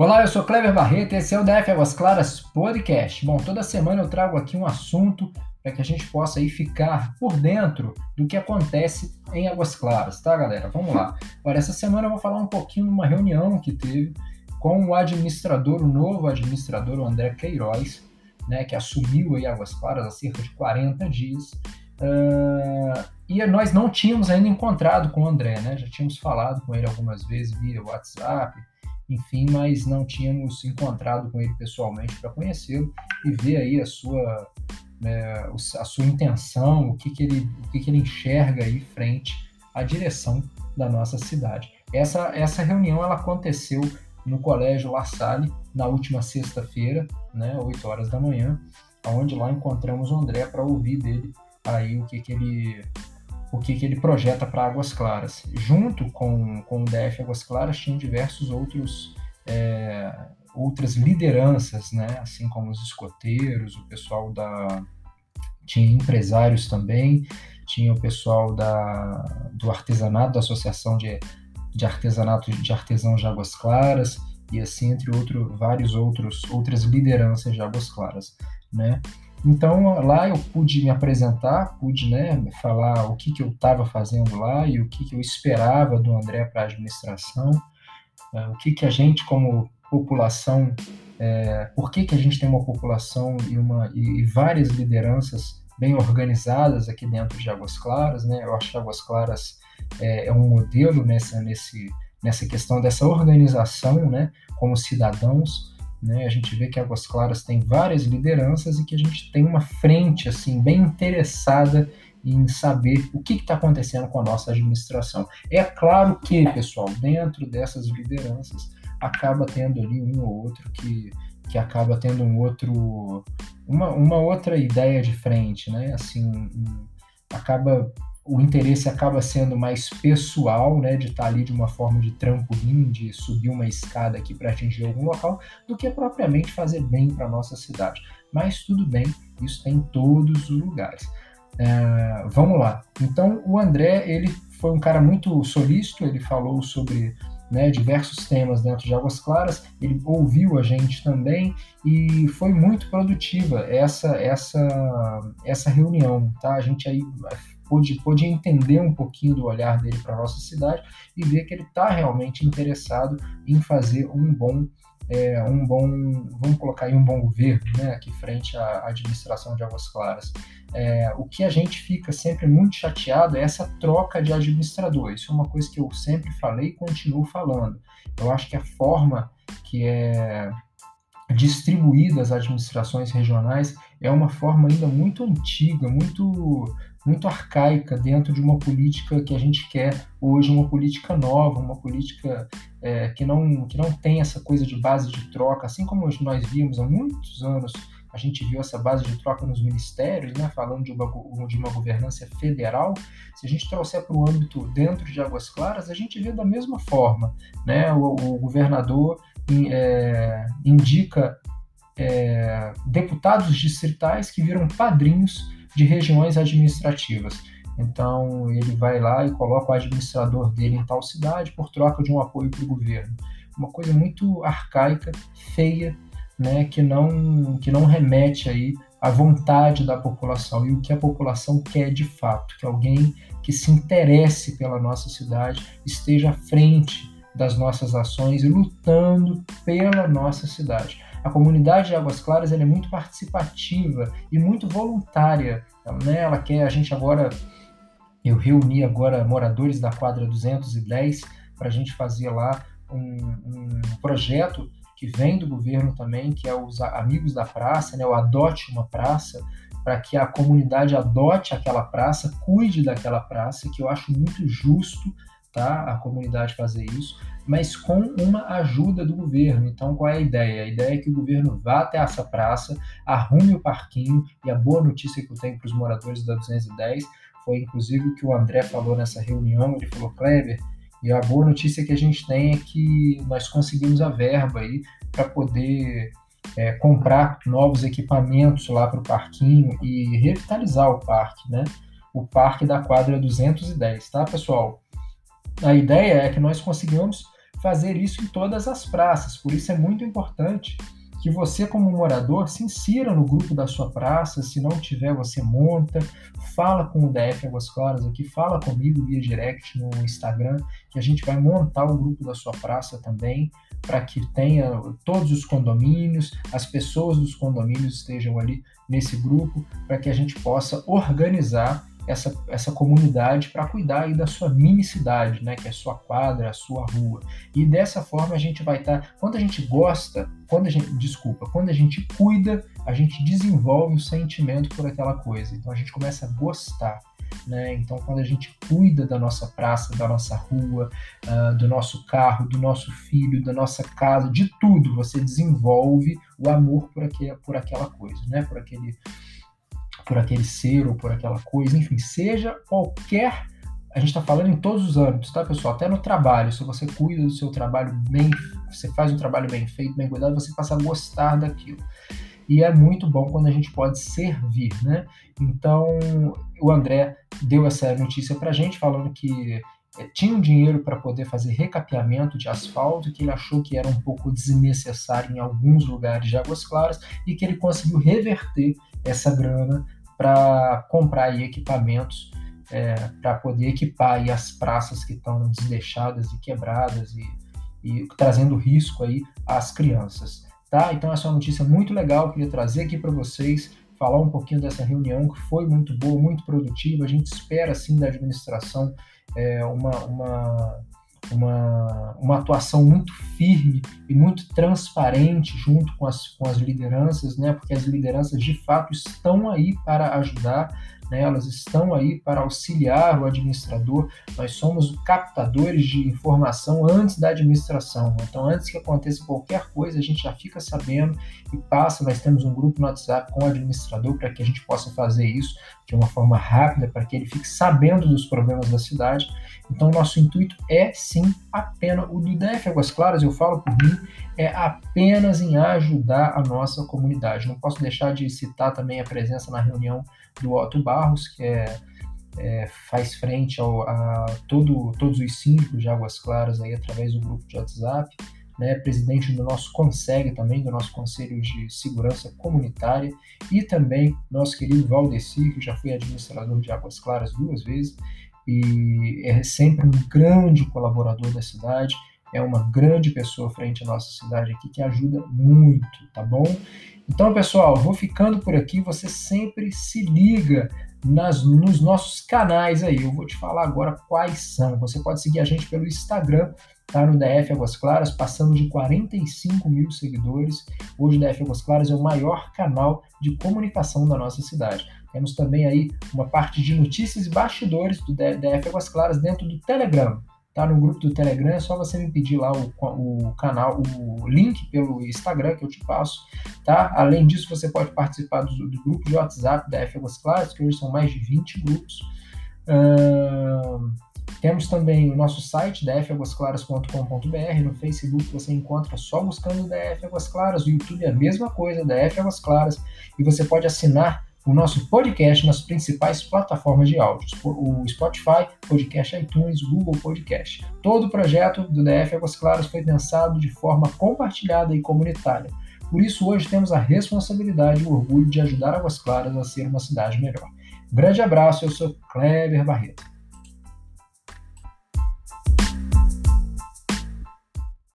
Olá, eu sou Cleber Barreto e esse é o DF Águas Claras Podcast. Bom, toda semana eu trago aqui um assunto para que a gente possa aí ficar por dentro do que acontece em Águas Claras, tá, galera? Vamos lá. Agora, essa semana eu vou falar um pouquinho de uma reunião que teve com o administrador, o novo administrador, o André Queiroz, né, que assumiu aí Águas Claras há cerca de 40 dias. Uh, e nós não tínhamos ainda encontrado com o André, né? Já tínhamos falado com ele algumas vezes via WhatsApp, enfim, mas não tínhamos encontrado com ele pessoalmente para conhecê-lo e ver aí a sua, né, a sua intenção, o que, que, ele, o que, que ele enxerga aí frente à direção da nossa cidade. Essa, essa reunião ela aconteceu no Colégio La Salle na última sexta-feira, né, 8 horas da manhã, onde lá encontramos o André para ouvir dele aí o que, que ele o que, que ele projeta para Águas Claras. Junto com, com o DF Águas Claras, tinham diversos outros é, outras lideranças, né? assim como os escoteiros, o pessoal da. Tinha empresários também, tinha o pessoal da, do artesanato, da Associação de, de Artesanato de Artesãos de Águas Claras, e assim entre outro, vários outros outras lideranças de Águas Claras. Né? Então lá eu pude me apresentar, pude né, falar o que, que eu estava fazendo lá e o que, que eu esperava do André para a administração, é, o que, que a gente como população, é, por que, que a gente tem uma população e, uma, e, e, várias lideranças bem organizadas aqui dentro de Águas Claras, né? Eu acho que Águas Claras é, é um modelo nessa, nesse, nessa questão dessa organização, né? Como cidadãos, né? A gente vê que Águas Claras tem várias lideranças e que a gente tem uma frente assim bem interessada em saber o que está acontecendo com a nossa administração. É claro que, pessoal, dentro dessas lideranças acaba tendo ali um ou outro que, que acaba tendo um outro uma, uma outra ideia de frente, né? Assim, um, acaba o interesse acaba sendo mais pessoal, né, de estar tá ali de uma forma de trampolim, de subir uma escada aqui para atingir algum local, do que propriamente fazer bem para nossa cidade. Mas tudo bem, isso tem em todos os lugares. É, vamos lá. Então, o André, ele foi um cara muito solícito, ele falou sobre né, diversos temas dentro de Águas Claras, ele ouviu a gente também e foi muito produtiva essa essa essa reunião, tá? A gente aí pôde, pôde entender um pouquinho do olhar dele para a nossa cidade e ver que ele está realmente interessado em fazer um bom, é, um bom, vamos colocar aí um bom governo, né, aqui frente à administração de Águas Claras. É, o que a gente fica sempre muito chateado é essa troca de administrador. Isso é uma coisa que eu sempre falei e continuo falando. Eu acho que a forma que é distribuída as administrações regionais é uma forma ainda muito antiga, muito muito arcaica dentro de uma política que a gente quer hoje, uma política nova, uma política é, que, não, que não tem essa coisa de base de troca, assim como nós vimos há muitos anos, a gente viu essa base de troca nos ministérios, né, falando de uma, de uma governança federal, se a gente trouxer para o âmbito dentro de Águas Claras, a gente vê da mesma forma, né, o, o governador é, indica é, deputados distritais que viram padrinhos de regiões administrativas. Então ele vai lá e coloca o administrador dele em tal cidade por troca de um apoio para o governo. Uma coisa muito arcaica, feia, né, que não que não remete aí à vontade da população e o que a população quer de fato, que alguém que se interesse pela nossa cidade esteja à frente das nossas ações e lutando pela nossa cidade. A comunidade de Águas Claras é muito participativa e muito voluntária. Né? Ela quer, a gente agora, eu reuni agora moradores da quadra 210 para a gente fazer lá um, um, projeto que vem do governo também, que é os Amigos da Praça, né? o Adote uma Praça, para que a comunidade adote aquela praça, cuide daquela praça, que eu acho muito justo tá? a comunidade fazer isso, mas com uma ajuda do governo. Então, qual é a ideia? A ideia é que o governo vá até essa praça, arrume o parquinho, e a boa notícia que eu tenho para os moradores da 210 foi, inclusive, o que o André falou nessa reunião, ele falou, Kleber, e a boa notícia que a gente tem é que nós conseguimos a verba aí para poder é, comprar novos equipamentos lá para o parquinho e revitalizar o parque, né? O parque da quadra 210, tá, pessoal? A ideia é que nós consigamos fazer isso em todas as praças. Por isso é muito importante que você, como morador, se insira no grupo da sua praça. Se não tiver, você monta, fala com o DF Águas Claras aqui, fala comigo via direct no Instagram, que a gente vai montar o grupo da sua praça também, para que tenha todos os condomínios, as pessoas dos condomínios estejam ali nesse grupo, para que a gente possa organizar essa, essa comunidade para cuidar aí da sua mini cidade, né, que é a sua quadra, a sua rua. E dessa forma a gente vai estar, tá, quando a gente gosta, quando a gente, desculpa, quando a gente cuida, a gente desenvolve o sentimento por aquela coisa. Então a gente começa a gostar. Né? Então, quando a gente cuida da nossa praça, da nossa rua, uh, do nosso carro, do nosso filho, da nossa casa, de tudo, você desenvolve o amor por, aquele, por aquela coisa, né? por aquele por aquele ser ou por aquela coisa, enfim, seja qualquer. A gente está falando em todos os âmbitos, tá, pessoal? Até no trabalho. Se você cuida do seu trabalho bem, você faz um trabalho bem feito, bem cuidado, você passa a gostar daquilo. E é muito bom quando a gente pode servir, né? Então, o André deu essa notícia para a gente, falando que é, tinha um dinheiro para poder fazer recapeamento de asfalto, que ele achou que era um pouco desnecessário em alguns lugares de Águas Claras e que ele conseguiu reverter essa grana para comprar equipamentos é, para poder equipar as praças que estão desleixadas e quebradas e, e, trazendo risco aí às crianças, tá? Então essa é uma notícia muito legal, queria trazer aqui para vocês, falar um pouquinho dessa reunião que foi muito boa, muito produtiva. A gente espera assim da administração é, uma, uma uma, uma atuação muito firme e muito transparente junto com as, com as lideranças, né? porque as lideranças de fato estão aí para ajudar né, elas estão aí para auxiliar o administrador. Nós somos captadores de informação antes da administração. Então, antes que aconteça qualquer coisa, a gente já fica sabendo e passa. Nós temos um grupo no WhatsApp com o administrador para que a gente possa fazer isso de uma forma rápida, para que ele fique sabendo dos problemas da cidade. Então, nosso intuito é sim apenas o do DF Águas Claras, eu falo por mim, é apenas em ajudar a nossa comunidade. Não posso deixar de citar também a presença na reunião do Otto Barros, que é, é faz frente ao, a todo, todos os síndicos de Águas Claras aí através do grupo de WhatsApp, né, presidente do nosso CONSEG também, do nosso Conselho de Segurança Comunitária, e também nosso querido Valdeci, que já foi administrador de Águas Claras duas vezes, e é sempre um grande colaborador da cidade, é uma grande pessoa frente à nossa cidade aqui que ajuda muito, tá bom? Então, pessoal, vou ficando por aqui. Você sempre se liga nas, nos nossos canais aí. Eu vou te falar agora quais são. Você pode seguir a gente pelo Instagram, tá? No DF Águas Claras, passando de 45 mil seguidores. Hoje o DF Águas Claras é o maior canal de comunicação da nossa cidade. Temos também aí uma parte de notícias e bastidores do DF Águas Claras dentro do Telegram tá no grupo do Telegram, é só você me pedir lá o, o canal, o link pelo Instagram que eu te passo, tá? Além disso, você pode participar do, do grupo de WhatsApp da F Águas Claras, que hoje são mais de 20 grupos. Uh, temos também o nosso site, dfaguasclaras.com.br. No Facebook você encontra só buscando DF Águas Claras. O YouTube é a mesma coisa, DF Águas Claras. E você pode assinar o nosso podcast nas principais plataformas de áudios, o Spotify, Podcast iTunes, Google Podcast. Todo o projeto do DF Águas Claras foi pensado de forma compartilhada e comunitária. Por isso, hoje temos a responsabilidade e o orgulho de ajudar Águas Claras a ser uma cidade melhor. Grande abraço, eu sou Cleber Barreto.